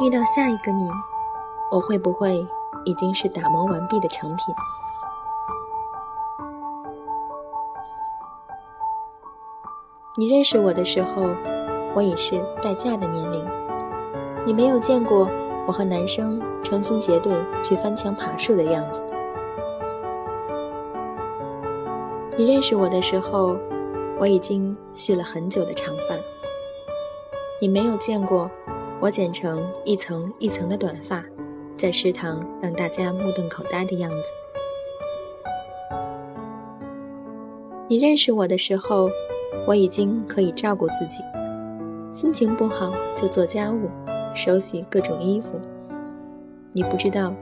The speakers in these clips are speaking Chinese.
遇到下一个你，我会不会已经是打磨完毕的成品？你认识我的时候，我已是待嫁的年龄。你没有见过我和男生成群结队去翻墙爬树的样子。你认识我的时候，我已经蓄了很久的长发。你没有见过我剪成一层一层的短发，在食堂让大家目瞪口呆的样子。你认识我的时候，我已经可以照顾自己，心情不好就做家务，手洗各种衣服。你不知道，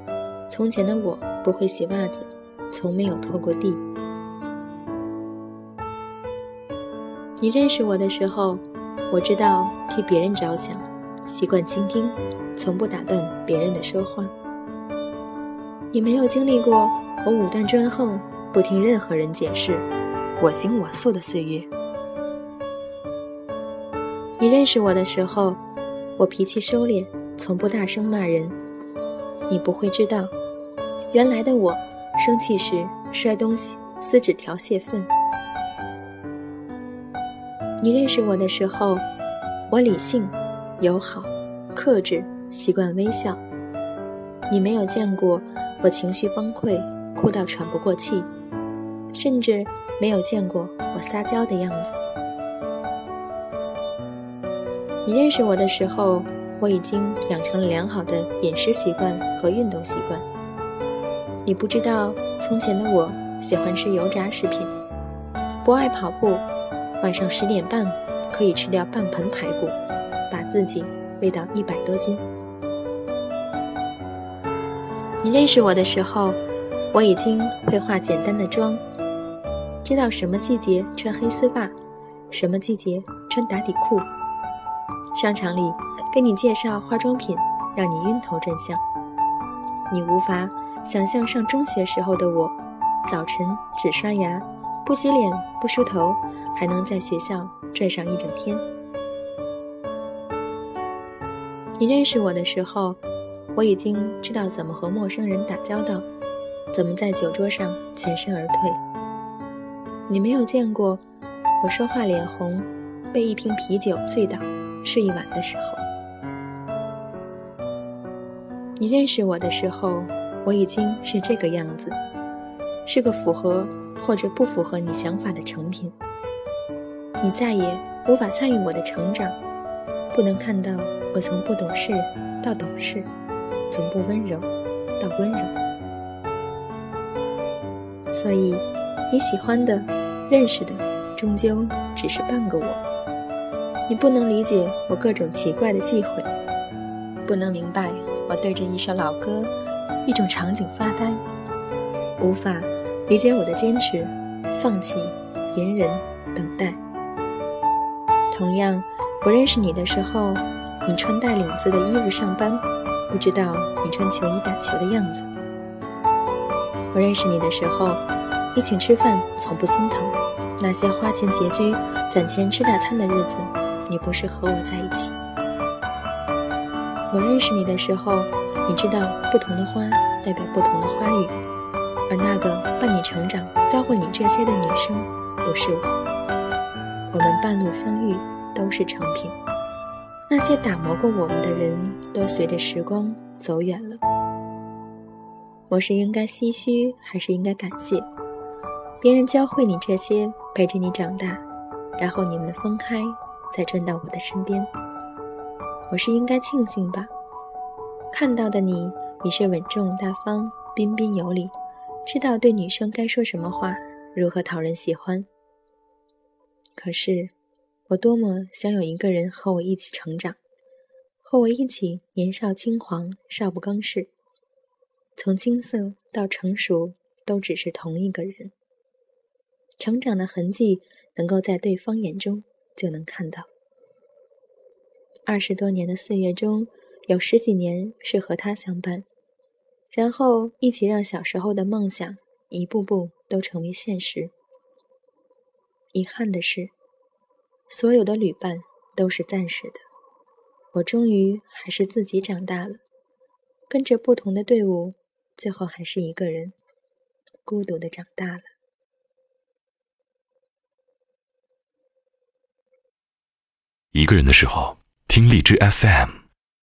从前的我不会洗袜子，从没有拖过地。你认识我的时候，我知道替别人着想，习惯倾听，从不打断别人的说话。你没有经历过我武断专横，不听任何人解释，我行我素的岁月。你认识我的时候，我脾气收敛，从不大声骂人。你不会知道，原来的我生气时摔东西、撕纸条泄愤。你认识我的时候，我理性、友好、克制，习惯微笑。你没有见过我情绪崩溃、哭到喘不过气，甚至没有见过我撒娇的样子。你认识我的时候，我已经养成了良好的饮食习惯和运动习惯。你不知道，从前的我喜欢吃油炸食品，不爱跑步。晚上十点半可以吃掉半盆排骨，把自己喂到一百多斤。你认识我的时候，我已经会化简单的妆，知道什么季节穿黑丝袜，什么季节穿打底裤。商场里跟你介绍化妆品，让你晕头转向。你无法想象上中学时候的我，早晨只刷牙，不洗脸，不梳头。还能在学校转上一整天。你认识我的时候，我已经知道怎么和陌生人打交道，怎么在酒桌上全身而退。你没有见过我说话脸红，被一瓶啤酒醉倒睡一晚的时候。你认识我的时候，我已经是这个样子，是个符合或者不符合你想法的成品。你再也无法参与我的成长，不能看到我从不懂事到懂事，从不温柔到温柔。所以，你喜欢的、认识的，终究只是半个我。你不能理解我各种奇怪的忌讳，不能明白我对着一首老歌、一种场景发呆，无法理解我的坚持、放弃、隐忍、等待。同样，不认识你的时候，你穿带领子的衣服上班，不知道你穿球衣打球的样子。我认识你的时候，你请吃饭从不心疼，那些花钱拮据、攒钱吃大餐的日子，你不是和我在一起。我认识你的时候，你知道不同的花代表不同的花语，而那个伴你成长、教会你这些的女生，不是我。我们半路相遇，都是成品。那些打磨过我们的人，都随着时光走远了。我是应该唏嘘，还是应该感谢？别人教会你这些，陪着你长大，然后你们分开，再转到我的身边。我是应该庆幸吧？看到的你，你是稳重大方、彬彬有礼，知道对女生该说什么话，如何讨人喜欢。可是，我多么想有一个人和我一起成长，和我一起年少轻狂、少不更事，从青涩到成熟，都只是同一个人。成长的痕迹能够在对方眼中就能看到。二十多年的岁月中，有十几年是和他相伴，然后一起让小时候的梦想一步步都成为现实。遗憾的是，所有的旅伴都是暂时的。我终于还是自己长大了，跟着不同的队伍，最后还是一个人，孤独的长大了。一个人的时候，听荔枝 FM。